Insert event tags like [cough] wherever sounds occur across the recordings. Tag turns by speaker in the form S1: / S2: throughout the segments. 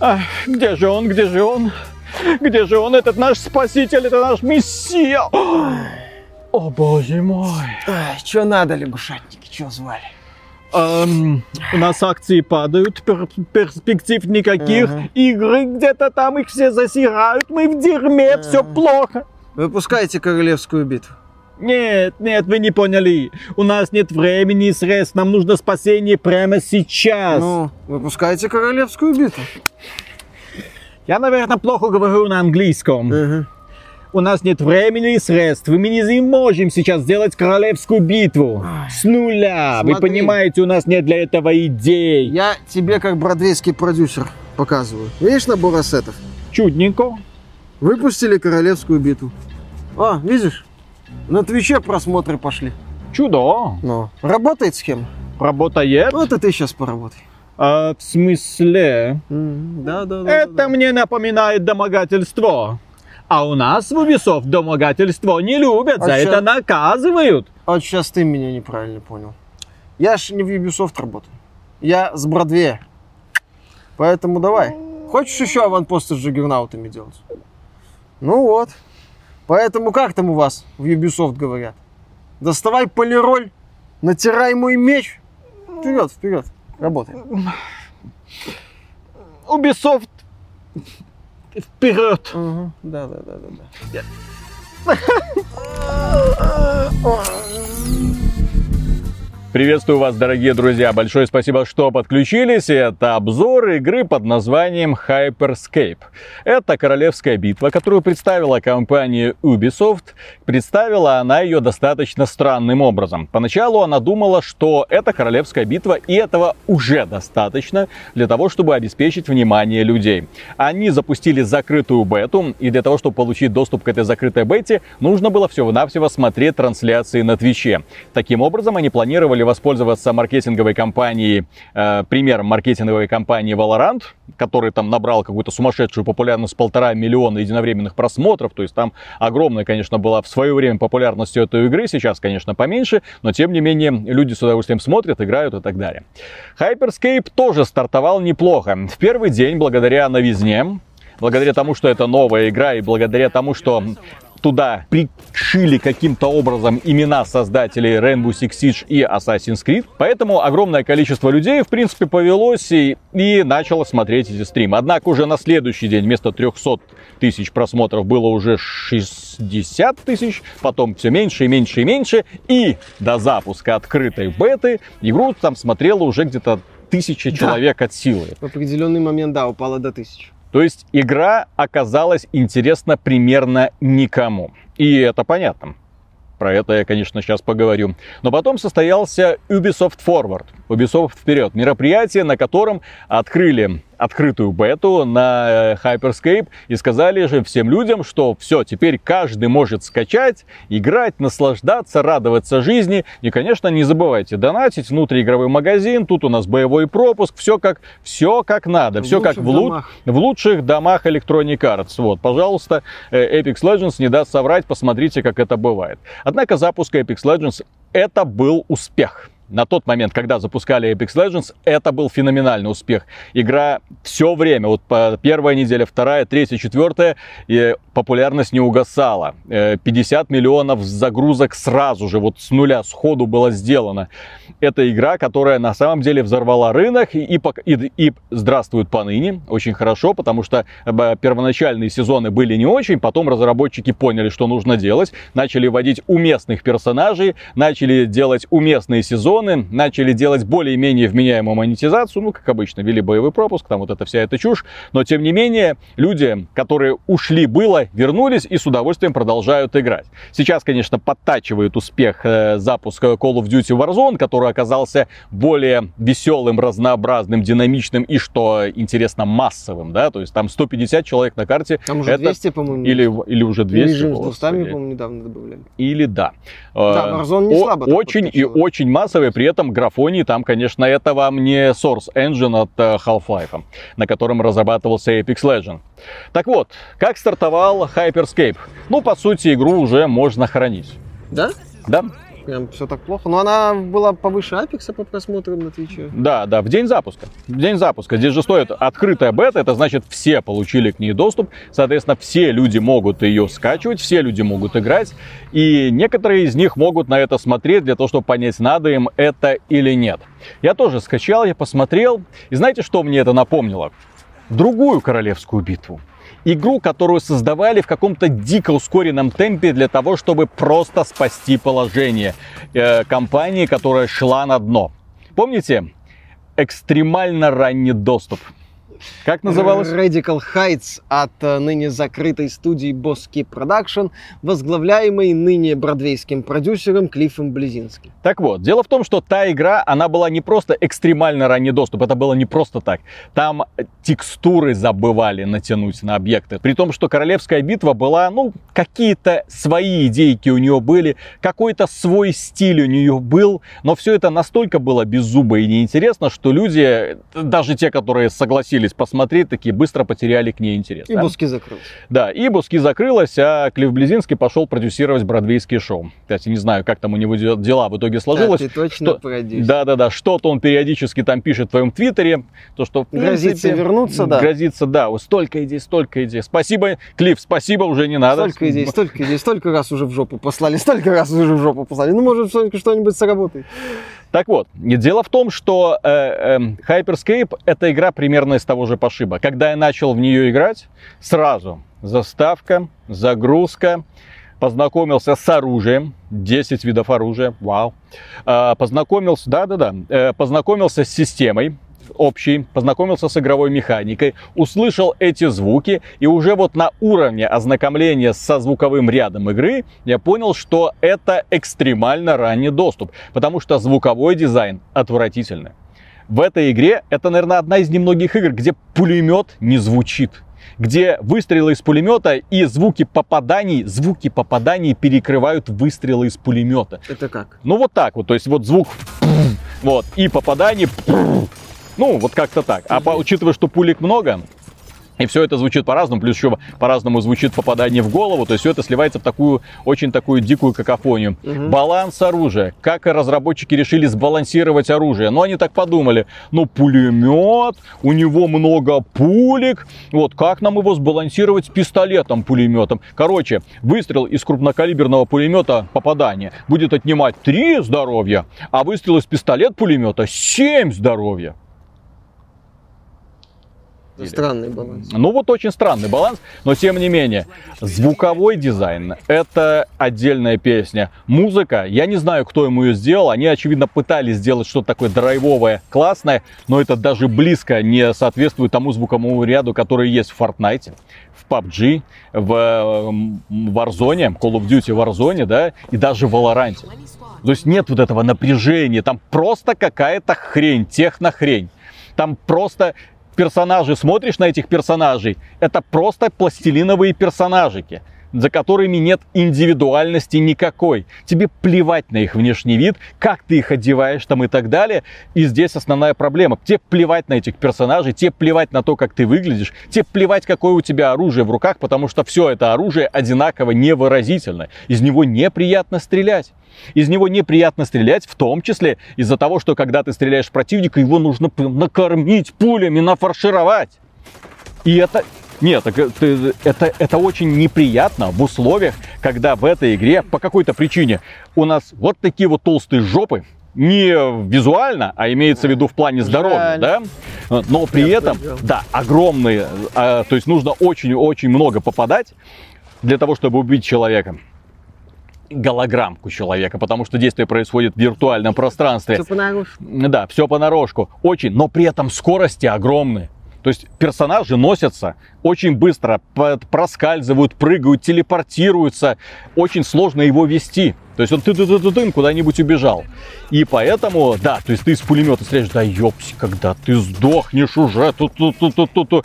S1: Ах, где же он, где же он? Где же он, этот наш спаситель, это наш мессия? О, боже мой.
S2: Что надо, лягушатники, что звали?
S1: Эм, у нас акции падают, пер- перспектив никаких,
S2: Ага.
S1: игры где-то там, их все засирают, мы в дерьме, все
S2: Ага.
S1: плохо.
S2: Выпускайте королевскую битву.
S1: Нет, нет, вы не поняли. У нас нет времени и средств, нам нужно спасение прямо сейчас.
S2: Ну, выпускайте королевскую битву.
S1: Я, наверное, плохо говорю на английском.
S2: Ага.
S1: У нас нет времени и средств, мы не можем сейчас сделать королевскую битву. С нуля. Вы
S2: Смотри.
S1: понимаете, у нас нет для этого идей.
S2: Я тебе как бродвейский продюсер показываю. Видишь набор ассетов?
S1: Чудненько.
S2: Выпустили королевскую битву. А, видишь? На Твиче просмотры пошли.
S1: Чудо.
S2: Ну, работает схема?
S1: Работает.
S2: Вот и ты сейчас поработай.
S1: А, в смысле?
S2: Да, да, да.
S1: Это мне напоминает домогательство. А у нас в Ubisoft домогательство не любят,
S2: А
S1: за
S2: чё?
S1: это наказывают.
S2: А сейчас ты меня неправильно понял. Я ж не в Ubisoft работаю. Я с Бродвея. Поэтому давай. Хочешь еще аванпосты с джаггернаутами делать? Ну вот. Поэтому как там у вас в Ubisoft говорят? Доставай полироль, натирай мой меч. Вперед, вперед. Работай.
S1: Ubisoft вперед.
S2: Угу. Да, да, да, да, да. [laughs]
S1: Приветствую вас, дорогие друзья. Большое спасибо, что подключились. Это обзор игры под названием Hyperscape. Это королевская битва, которую представила компания Ubisoft. Представила она ее достаточно странным образом. Поначалу она думала, что это королевская битва, и этого уже достаточно для того, чтобы обеспечить внимание людей. Они запустили закрытую бету, и для того, чтобы получить доступ к этой закрытой бете, нужно было всего-навсего смотреть трансляции на Твиче. Таким образом, они планировали воспользоваться маркетинговой компанией, э, примером маркетинговой компании Valorant, который там набрал какую-то сумасшедшую популярность полтора миллиона единовременных просмотров. То есть там огромная, конечно, была в свое время популярность этой игры. Сейчас, конечно, поменьше, но тем не менее люди с удовольствием смотрят, играют и так далее. Hyperscape тоже стартовал неплохо. В первый день, благодаря новизне, благодаря тому, что это новая игра и благодаря тому, что туда пришили каким-то образом имена создателей Rainbow Six Siege и Assassin's Creed. Поэтому огромное количество людей, в принципе, повелось и, и начало смотреть эти стримы. Однако уже на следующий день вместо 300 тысяч просмотров было уже 60 тысяч, потом все меньше и меньше и меньше. И до запуска открытой беты игру там смотрело уже где-то тысяча человек от силы.
S2: В определенный момент, да, упала до тысячи.
S1: То есть игра оказалась интересна примерно никому. И это понятно. Про это я, конечно, сейчас поговорю. Но потом состоялся Ubisoft Forward. Ubisoft вперед. Мероприятие, на котором открыли открытую бету на э, Hyperscape и сказали же всем людям, что все, теперь каждый может скачать, играть, наслаждаться, радоваться жизни. И, конечно, не забывайте донатить, внутриигровой магазин, тут у нас боевой пропуск, все как, все как надо,
S2: В
S1: все как в, лу-
S2: домах.
S1: в лучших домах Electronic Arts. Вот, пожалуйста, э, Apex Legends не даст соврать, посмотрите, как это бывает. Однако запуск Apex Legends это был успех. На тот момент, когда запускали Apex Legends, это был феноменальный успех. Игра все время, вот первая неделя, вторая, третья, четвертая, и популярность не угасала. Э, 50 миллионов загрузок сразу же, вот с нуля, с ходу было сделано. Это игра, которая на самом деле взорвала рынок и, и, и здравствует поныне. Очень хорошо, потому что э, первоначальные сезоны были не очень, потом разработчики поняли, что нужно делать, начали вводить уместных персонажей, начали делать уместные сезоны, начали делать более-менее вменяемую монетизацию, ну, как обычно, ввели боевой пропуск, там вот эта вся эта чушь, но тем не менее, люди, которые ушли было, вернулись и с удовольствием продолжают играть. Сейчас, конечно, подтачивает успех э, запуска Call of Duty Warzone, который оказался более веселым, разнообразным, динамичным и, что интересно, массовым, да, то есть там 150 человек на карте.
S2: Там уже
S1: это
S2: 200, по-моему.
S1: Или, или уже 200.
S2: Режим с
S1: господи.
S2: 200, по-моему, недавно добавляли.
S1: Или да.
S2: Да,
S1: Э,
S2: Warzone не слабо
S1: Очень и очень массовый, при этом графоний там, конечно, это вам не Source Engine от э, Half-Life, на котором разрабатывался Apex Legends. Так вот, как стартовал Hyperscape? Ну, по сути, игру уже можно хранить.
S2: Да?
S1: Да?
S2: Прям все так плохо. Но она была повыше Апекса по просмотрам на Твиче.
S1: Да, да, в день запуска. В день запуска. Здесь же стоит открытая бета, это значит все получили к ней доступ. Соответственно, все люди могут ее скачивать, все люди могут играть. И некоторые из них могут на это смотреть для того, чтобы понять, надо им это или нет. Я тоже скачал, я посмотрел. И знаете, что мне это напомнило? Другую королевскую битву игру, которую создавали в каком-то дико ускоренном темпе для того, чтобы просто спасти положение э, компании, которая шла на дно. Помните? Экстремально ранний доступ. Как называлось?
S2: Radical Heights от э, ныне закрытой студии Boss Keep Production, возглавляемой ныне бродвейским продюсером Клиффом Близинским.
S1: Так вот, дело в том, что та игра, она была не просто экстремально ранний доступ, это было не просто так. Там текстуры забывали натянуть на объекты. При том, что Королевская битва была, ну, какие-то свои идейки у нее были, какой-то свой стиль у нее был, но все это настолько было беззубо и неинтересно, что люди, даже те, которые согласились посмотреть, такие быстро потеряли к ней интерес.
S2: И
S1: да?
S2: Буски закрылся.
S1: Да, и Буски закрылась, а Клифф Близинский пошел продюсировать бродвейские шоу. Кстати, не знаю, как там у него де- дела в итоге сложилось.
S2: Да, ты точно
S1: Что-
S2: продюсер.
S1: Да, да, да, что-то он периодически там пишет в твоем твиттере, то что в
S2: Грозится
S1: принципе,
S2: вернуться, да.
S1: Грозится, да, вот столько идей, столько идей. Спасибо, Клифф, спасибо, уже не надо.
S2: Столько идей, столько идей, столько раз уже в жопу послали, столько раз уже в жопу послали. Ну, может, что- что-нибудь сработает.
S1: Так вот, дело в том, что э, э, Hyperscape это игра примерно из того же пошиба. Когда я начал в нее играть, сразу заставка, загрузка, познакомился с оружием, 10 видов оружия, вау. А, познакомился, да-да-да, э, познакомился с системой, общий, познакомился с игровой механикой, услышал эти звуки, и уже вот на уровне ознакомления со звуковым рядом игры я понял, что это экстремально ранний доступ, потому что звуковой дизайн отвратительный. В этой игре это, наверное, одна из немногих игр, где пулемет не звучит где выстрелы из пулемета и звуки попаданий, звуки попаданий перекрывают выстрелы из пулемета.
S2: Это как?
S1: Ну вот так вот, то есть вот звук, вот, и попадание, ну вот как-то так. А по- учитывая, что пулек много, и все это звучит по-разному, плюс еще по-разному звучит попадание в голову, то есть все это сливается в такую, очень такую дикую какофонию.
S2: Мгм.
S1: Баланс оружия. Как разработчики решили сбалансировать оружие? Ну, они так подумали, ну, пулемет, у него много пулек, вот, как нам его сбалансировать с пистолетом пулеметом? Короче, выстрел из крупнокалиберного пулемета попадание будет отнимать 3 здоровья, а выстрел из пистолет пулемета 7 здоровья. Или-
S2: Странный баланс.
S1: ну вот очень странный баланс, но тем не менее, звуковой дизайн это отдельная песня. Музыка, я не знаю, кто ему ее сделал, они очевидно пытались сделать что-то такое драйвовое, классное, но это даже близко не соответствует тому звуковому ряду, который есть в Fortnite, в PUBG, в эм, Warzone, Call of Duty Warzone, да, и даже в Valorant. То есть нет вот этого напряжения, там просто какая-то хрень, технохрень. Там просто персонажи, смотришь на этих персонажей, это просто пластилиновые персонажики, за которыми нет индивидуальности никакой. Тебе плевать на их внешний вид, как ты их одеваешь там и так далее. И здесь основная проблема. Тебе плевать на этих персонажей, тебе плевать на то, как ты выглядишь, тебе плевать, какое у тебя оружие в руках, потому что все это оружие одинаково невыразительно. Из него неприятно стрелять. Из него неприятно стрелять, в том числе из-за того, что когда ты стреляешь в противника, его нужно накормить пулями, нафаршировать. И это... Нет, так это, это, очень неприятно в условиях, когда в этой игре по какой-то причине у нас вот такие вот толстые жопы, не визуально, а имеется в виду в плане здоровья, да? Но при
S2: Я
S1: этом,
S2: понял.
S1: да, огромные, а, то есть нужно очень-очень много попадать для того, чтобы убить человека голограммку человека, потому что действие происходит в виртуальном пространстве.
S2: Все понарошку.
S1: Да, все понарошку. Очень, но при этом скорости огромные. То есть персонажи носятся очень быстро, проскальзывают, прыгают, телепортируются. Очень сложно его вести. То есть он ты ты ты ты тын куда-нибудь убежал. И поэтому, да, то есть ты из пулемета стреляешь, да ёпси, когда ты сдохнешь уже, ту ту ту ту ту ту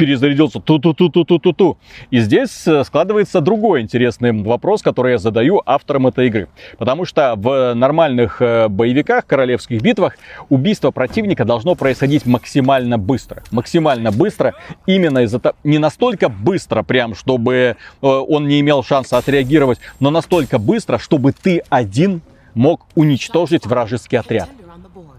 S1: перезарядился, ту ту ту ту ту ту ту И здесь э, складывается другой интересный вопрос, который я задаю авторам этой игры. Потому что в нормальных э, боевиках, королевских битвах, убийство противника должно происходить максимально быстро. Максимально быстро, именно из-за того, не настолько быстро прям, чтобы э, он не имел шанса отреагировать, но настолько быстро, чтобы ты один мог уничтожить вражеский отряд.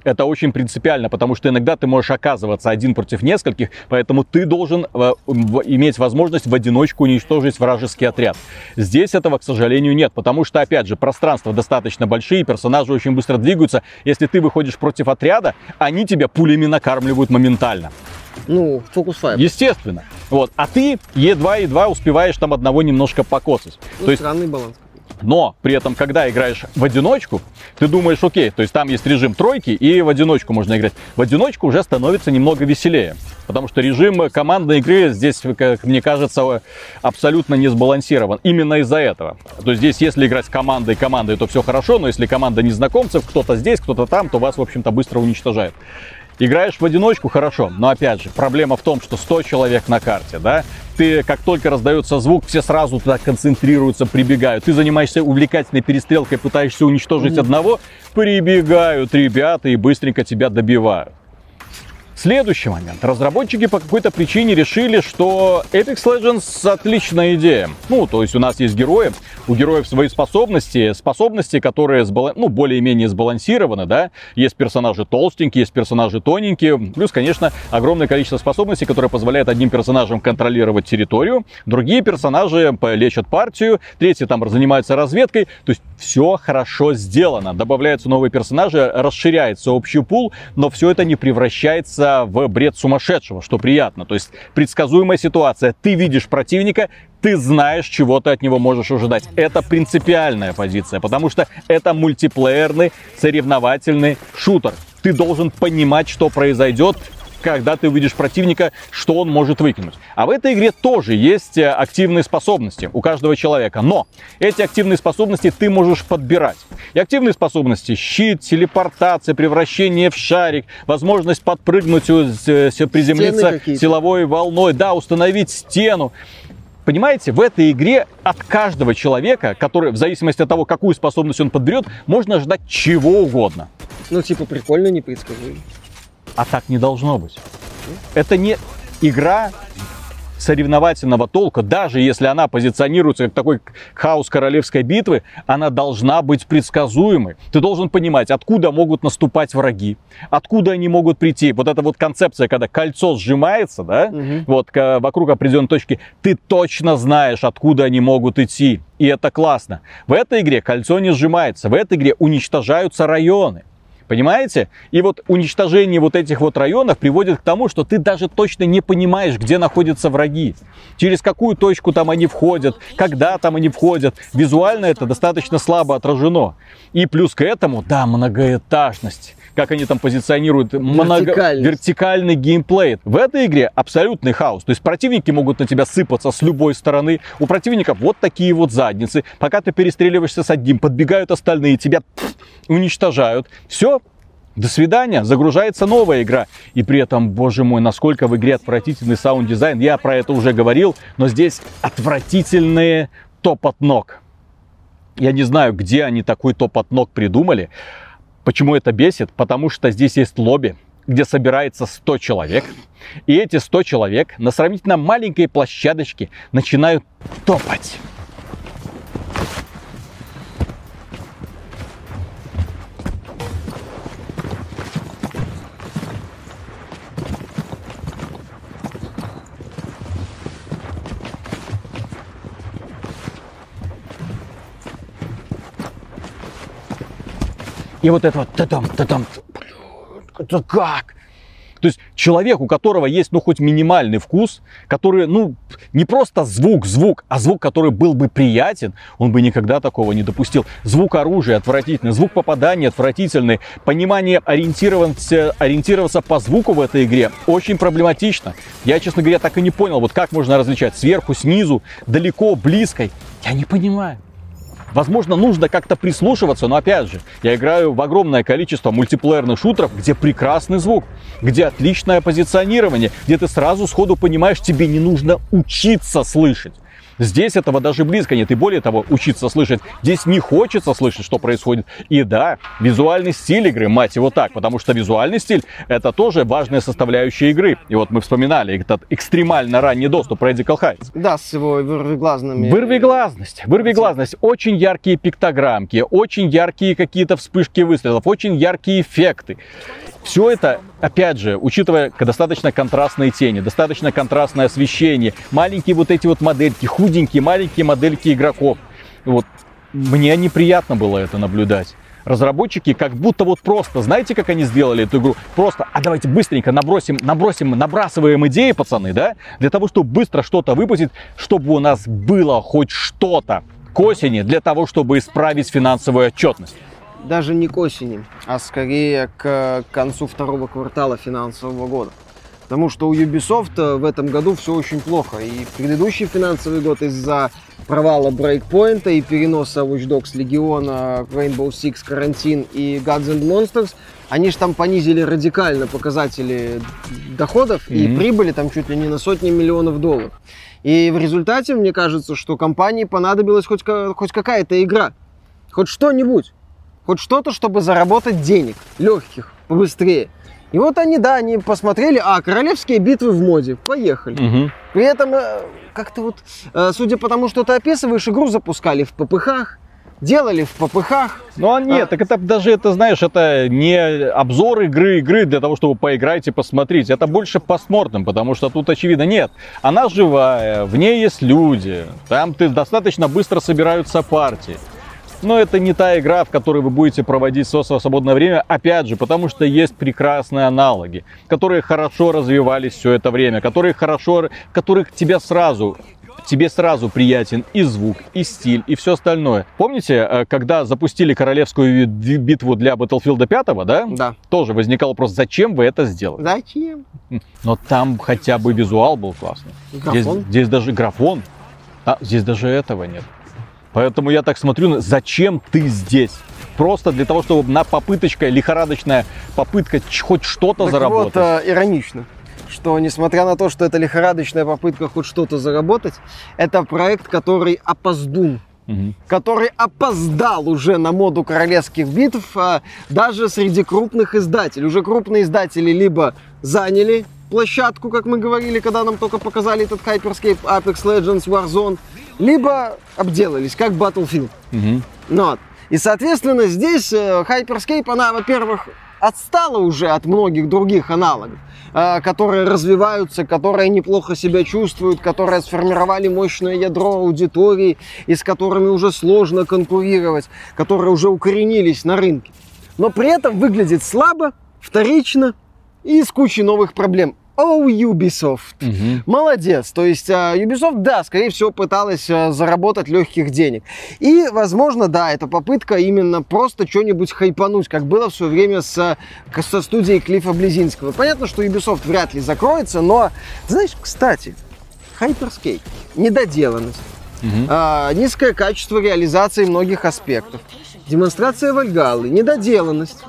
S1: Это очень принципиально, потому что иногда ты можешь оказываться один против нескольких, поэтому ты должен э, иметь возможность в одиночку уничтожить вражеский отряд. Здесь этого, к сожалению, нет, потому что, опять же, пространства достаточно большие, персонажи очень быстро двигаются. Если ты выходишь против отряда, они тебя пулями накармливают моментально.
S2: Ну, фокус файр.
S1: Естественно. Вот. А ты едва-едва успеваешь там одного немножко покосать.
S2: Ну, То есть странный баланс.
S1: Но при этом, когда играешь в одиночку, ты думаешь, окей, то есть там есть режим тройки, и в одиночку можно играть. В одиночку уже становится немного веселее. Потому что режим командной игры здесь, как мне кажется, абсолютно не сбалансирован. Именно из-за этого. То есть здесь, если играть командой командой, то все хорошо, но если команда незнакомцев, кто-то здесь, кто-то там, то вас, в общем-то, быстро уничтожают. Играешь в одиночку, хорошо, но опять же, проблема в том, что 100 человек на карте, да, ты, как только раздается звук, все сразу туда концентрируются, прибегают. Ты занимаешься увлекательной перестрелкой, пытаешься уничтожить одного, прибегают ребята и быстренько тебя добивают. Следующий момент. Разработчики по какой-то причине решили, что Apex Legends отличная идея. Ну, то есть у нас есть герои, у героев свои способности, способности, которые сбалан... ну, более-менее сбалансированы, да. Есть персонажи толстенькие, есть персонажи тоненькие. Плюс, конечно, огромное количество способностей, которые позволяют одним персонажам контролировать территорию, другие персонажи лечат партию, третьи там занимаются разведкой. То есть все хорошо сделано. Добавляются новые персонажи, расширяется общий пул, но все это не превращается в бред сумасшедшего, что приятно. То есть предсказуемая ситуация. Ты видишь противника, ты знаешь, чего ты от него можешь ожидать. Это принципиальная позиция, потому что это мультиплеерный, соревновательный шутер. Ты должен понимать, что произойдет, когда ты увидишь противника, что он может выкинуть. А в этой игре тоже есть э, активные способности у каждого человека. Но эти активные способности ты можешь подбирать. И активные способности щит, телепортация, превращение в шарик, возможность подпрыгнуть, э, приземлиться силовой волной, да, установить стену. Понимаете, в этой игре от каждого человека, который, в зависимости от того, какую способность он подберет, можно ожидать чего угодно.
S2: Ну, типа, прикольно, непредсказуемо.
S1: А так не должно быть. Это не игра соревновательного толка, даже если она позиционируется как такой хаос королевской битвы, она должна быть предсказуемой. Ты должен понимать, откуда могут наступать враги, откуда они могут прийти. Вот эта вот концепция, когда кольцо сжимается, да, угу. вот вокруг определенной точки, ты точно знаешь, откуда они могут идти. И это классно. В этой игре кольцо не сжимается, в этой игре уничтожаются районы. Понимаете? И вот уничтожение вот этих вот районов приводит к тому, что ты даже точно не понимаешь, где находятся враги, через какую точку там они входят, когда там они входят. Визуально это достаточно слабо отражено. И плюс к этому, да, многоэтажность как они там позиционируют, много... вертикальный геймплей. В этой игре абсолютный хаос. То есть противники могут на тебя сыпаться с любой стороны. У противников вот такие вот задницы. Пока ты перестреливаешься с одним, подбегают остальные, тебя уничтожают. Все, до свидания, загружается новая игра. И при этом, боже мой, насколько в игре отвратительный саунд-дизайн. Я про это уже говорил, но здесь отвратительные топот ног. Я не знаю, где они такой топот ног придумали. Почему это бесит? Потому что здесь есть лобби, где собирается 100 человек. И эти 100 человек на сравнительно маленькой площадочке начинают топать. И вот это вот та-дам, та-дам, это как? То есть человек, у которого есть, ну, хоть минимальный вкус, который, ну, не просто звук, звук, а звук, который был бы приятен, он бы никогда такого не допустил. Звук оружия отвратительный, звук попадания отвратительный, понимание ориентироваться, ориентироваться по звуку в этой игре очень проблематично. Я, честно говоря, так и не понял, вот как можно различать сверху, снизу, далеко, близко. Я не понимаю. Возможно, нужно как-то прислушиваться, но опять же, я играю в огромное количество мультиплеерных шутеров, где прекрасный звук, где отличное позиционирование, где ты сразу сходу понимаешь, тебе не нужно учиться слышать. Здесь этого даже близко нет. И более того, учиться слышать. Здесь не хочется слышать, что происходит. И да, визуальный стиль игры, мать его так. Потому что визуальный стиль это тоже важная составляющая игры. И вот мы вспоминали этот экстремально ранний доступ Radical Heights.
S2: Да, с его вырвиглазными...
S1: Вырвиглазность. Вырвиглазность. Очень яркие пиктограммки, очень яркие какие-то вспышки выстрелов, очень яркие эффекты. Все это, опять же, учитывая достаточно контрастные тени, достаточно контрастное освещение, маленькие вот эти вот модельки, худенькие маленькие модельки игроков. Вот мне неприятно было это наблюдать. Разработчики как будто вот просто, знаете, как они сделали эту игру? Просто, а давайте быстренько набросим, набросим, набрасываем идеи, пацаны, да? Для того, чтобы быстро что-то выпустить, чтобы у нас было хоть что-то к осени, для того, чтобы исправить финансовую отчетность
S2: даже не к осени, а скорее к концу второго квартала финансового года. Потому что у Ubisoft в этом году все очень плохо. И в предыдущий финансовый год из-за провала брейкпоинта и переноса Watch Dogs Легиона, Rainbow Six, Карантин и Gods and Monsters, они же там понизили радикально показатели доходов mm-hmm. и прибыли там чуть ли не на сотни миллионов долларов. И в результате, мне кажется, что компании понадобилась хоть, хоть какая-то игра, хоть что-нибудь хоть что-то, чтобы заработать денег, легких, побыстрее. И вот они, да, они посмотрели, а, королевские битвы в моде, поехали. Угу. При этом, э, как-то вот, э, судя по тому, что ты описываешь, игру запускали в ППХ, делали в ППХ.
S1: Ну а нет, а... так это даже, это знаешь, это не обзор игры, игры для того, чтобы поиграть и посмотреть. Это больше постмортом, потому что тут очевидно нет. Она живая, в ней есть люди, там ты достаточно быстро собираются партии. Но это не та игра, в которой вы будете проводить свое свободное время, опять же, потому что есть прекрасные аналоги, которые хорошо развивались все это время, которые хорошо, которых тебя сразу тебе сразу приятен и звук, и стиль, и все остальное. Помните, э, когда запустили королевскую битву для Battlefield 5, да?
S2: Да.
S1: Тоже возникал вопрос, зачем вы это сделали?
S2: Зачем?
S1: Но там хотя бы визуал был классный. Здесь, здесь даже графон. А здесь даже этого нет. Поэтому я так смотрю, зачем ты здесь? Просто для того, чтобы на попыточка, лихорадочная попытка хоть что-то так заработать. Вот,
S2: э, иронично что несмотря на то, что это лихорадочная попытка хоть что-то заработать, это проект, который опоздун, угу. который опоздал уже на моду королевских битв, а даже среди крупных издателей. Уже крупные издатели либо заняли площадку, как мы говорили, когда нам только показали этот Hyperscape, Apex Legends, Warzone, либо обделались, как Battlefield. Угу. Ну, вот. И, соответственно, здесь э, Hyperscape, она, во-первых, отстала уже от многих других аналогов, э, которые развиваются, которые неплохо себя чувствуют, которые сформировали мощное ядро аудитории, и с которыми уже сложно конкурировать, которые уже укоренились на рынке. Но при этом выглядит слабо, вторично и с кучей новых проблем. Oh, Ubisoft. Угу. Молодец. То есть uh, Ubisoft, да, скорее всего, пыталась uh, заработать легких денег. И, возможно, да, это попытка именно просто что-нибудь хайпануть, как было в свое время с, со студией Клифа Близинского. Понятно, что Ubisoft вряд ли закроется, но, знаешь, кстати, Hyperscape, недоделанность, угу. uh, низкое качество реализации многих аспектов, демонстрация Вальгалы, недоделанность,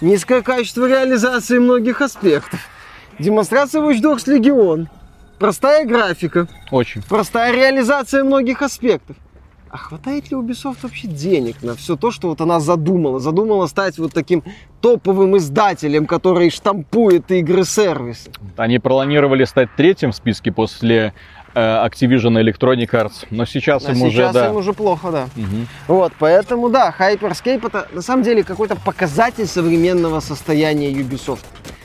S2: низкое качество реализации многих аспектов. Демонстрация Watch Dogs Legion. Простая графика.
S1: Очень.
S2: Простая реализация многих аспектов. А хватает ли Ubisoft вообще денег на все то, что вот она задумала? Задумала стать вот таким топовым издателем, который штампует игры-сервисы.
S1: Они планировали стать третьим в списке после э, Activision Electronic Arts, но сейчас а им
S2: сейчас
S1: уже,
S2: да. им уже плохо, да. Угу. Вот, поэтому, да, Hyperscape это на самом деле какой-то показатель современного состояния Ubisoft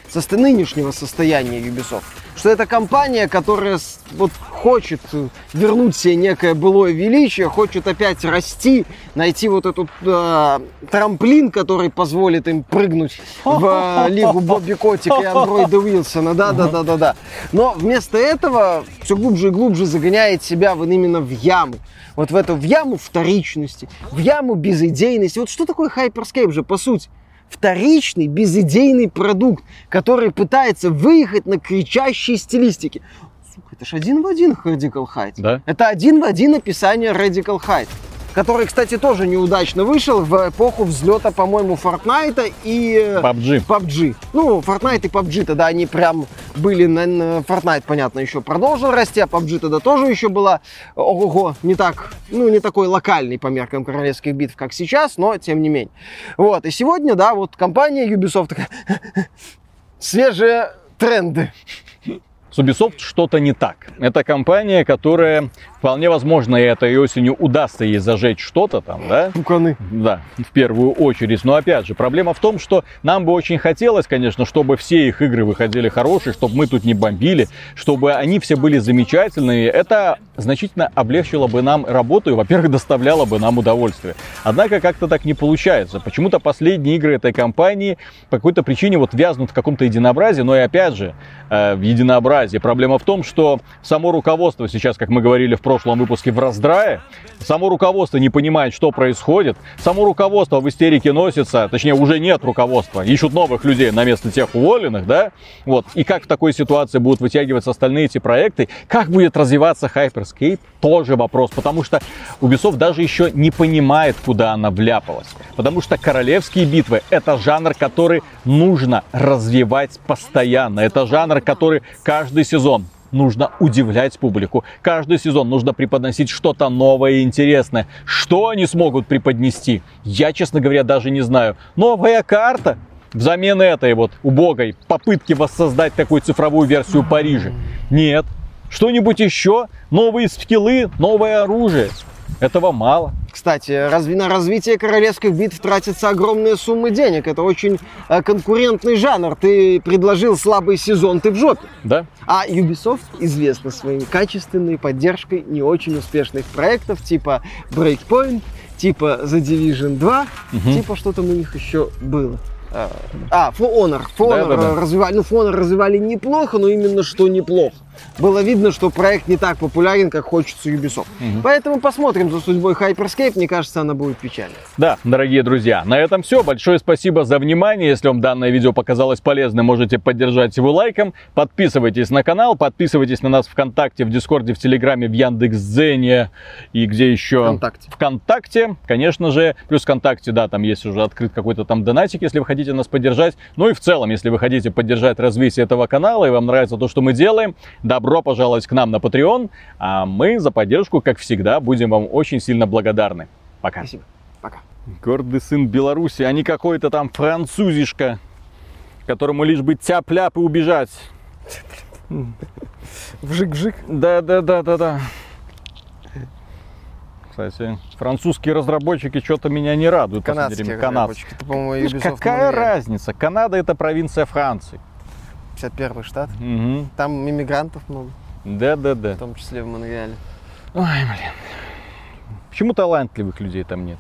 S2: со нынешнего состояния Ubisoft. Что это компания, которая вот хочет вернуть себе некое былое величие, хочет опять расти, найти вот этот э, трамплин, который позволит им прыгнуть в э, лигу Бобби Котика и андроида Уилсона. Да, да, да, да, да. Но вместо этого все глубже и глубже загоняет себя вот именно в яму. Вот в эту в яму вторичности, в яму безидейности. Вот что такое Hyperscape же, по сути? Вторичный, безидейный продукт, который пытается выехать на кричащей стилистике. Сука, это же один в один Radical Height.
S1: Да?
S2: Это один в один описание Radical Height который, кстати, тоже неудачно вышел в эпоху взлета, по-моему, Fortnite и
S1: PUBG.
S2: PUBG. Ну, Fortnite и PUBG тогда они прям были на, Fortnite, понятно, еще продолжил расти, а PUBG тогда тоже еще была, ого, не так, ну, не такой локальный по меркам королевских битв, как сейчас, но тем не менее. Вот, и сегодня, да, вот компания Ubisoft такая, [laughs] свежие тренды.
S1: С Ubisoft что-то не так. Это компания, которая Вполне возможно, и этой осенью удастся ей зажечь что-то там, да?
S2: Пуканы.
S1: Да, в первую очередь. Но опять же, проблема в том, что нам бы очень хотелось, конечно, чтобы все их игры выходили хорошие, чтобы мы тут не бомбили, чтобы они все были замечательные. Это значительно облегчило бы нам работу и, во-первых, доставляло бы нам удовольствие. Однако как-то так не получается. Почему-то последние игры этой компании по какой-то причине вот вязнут в каком-то единообразии, но и опять же, э, в единообразии. Проблема в том, что само руководство сейчас, как мы говорили в прошлом выпуске в раздрае. Само руководство не понимает, что происходит. Само руководство в истерике носится, точнее уже нет руководства, ищут новых людей на место тех уволенных, да? Вот. И как в такой ситуации будут вытягиваться остальные эти проекты, как будет развиваться Hyperscape, тоже вопрос, потому что Ubisoft даже еще не понимает, куда она вляпалась. Потому что королевские битвы это жанр, который нужно развивать постоянно. Это жанр, который каждый сезон нужно удивлять публику. Каждый сезон нужно преподносить что-то новое и интересное. Что они смогут преподнести? Я, честно говоря, даже не знаю. Новая карта? Взамен этой вот убогой попытки воссоздать такую цифровую версию Парижа? Нет. Что-нибудь еще? Новые скиллы, новое оружие? Этого мало.
S2: Кстати, разве на развитие королевских битв тратятся огромные суммы денег. Это очень э, конкурентный жанр. Ты предложил слабый сезон, ты в жопе.
S1: Да.
S2: А Ubisoft известна своей качественной поддержкой не очень успешных проектов типа Breakpoint, типа The Division 2, угу. типа что там у них еще было. А, For Honor. For Honor да, да, да. развивали, ну, For Honor развивали неплохо, но именно что неплохо было видно, что проект не так популярен, как хочется Ubisoft. Угу. Поэтому посмотрим за судьбой Hyperscape. Мне кажется, она будет печальной.
S1: Да, дорогие друзья, на этом все. Большое спасибо за внимание. Если вам данное видео показалось полезным, можете поддержать его лайком. Подписывайтесь на канал, подписывайтесь на нас ВКонтакте, в Дискорде, в Телеграме, в Яндекс.Дзене и где еще?
S2: ВКонтакте.
S1: ВКонтакте, конечно же. Плюс ВКонтакте, да, там есть уже открыт какой-то там донатик, если вы хотите нас поддержать. Ну и в целом, если вы хотите поддержать развитие этого канала и вам нравится то, что мы делаем, добро пожаловать к нам на Patreon. А мы за поддержку, как всегда, будем вам очень сильно благодарны. Пока.
S2: Спасибо. Пока.
S1: Гордый сын Беларуси, а не какой-то там французишка, которому лишь бы тяп-ляп и убежать.
S2: Вжик-вжик.
S1: Да, да, да, да, да. Кстати, французские разработчики что-то меня не радуют.
S2: Канадские разработчики. Это,
S1: по-моему, Какая разница? Канада это провинция Франции.
S2: 51 штат. Угу. Там иммигрантов много.
S1: Да, да, да.
S2: В том числе в Монреале.
S1: Ой, блин. Почему талантливых людей там нет?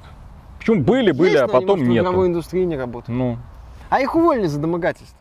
S1: Почему были, были, Есть, а потом нет? В
S2: индустрии не работают.
S1: Ну.
S2: А их уволили за домогательство.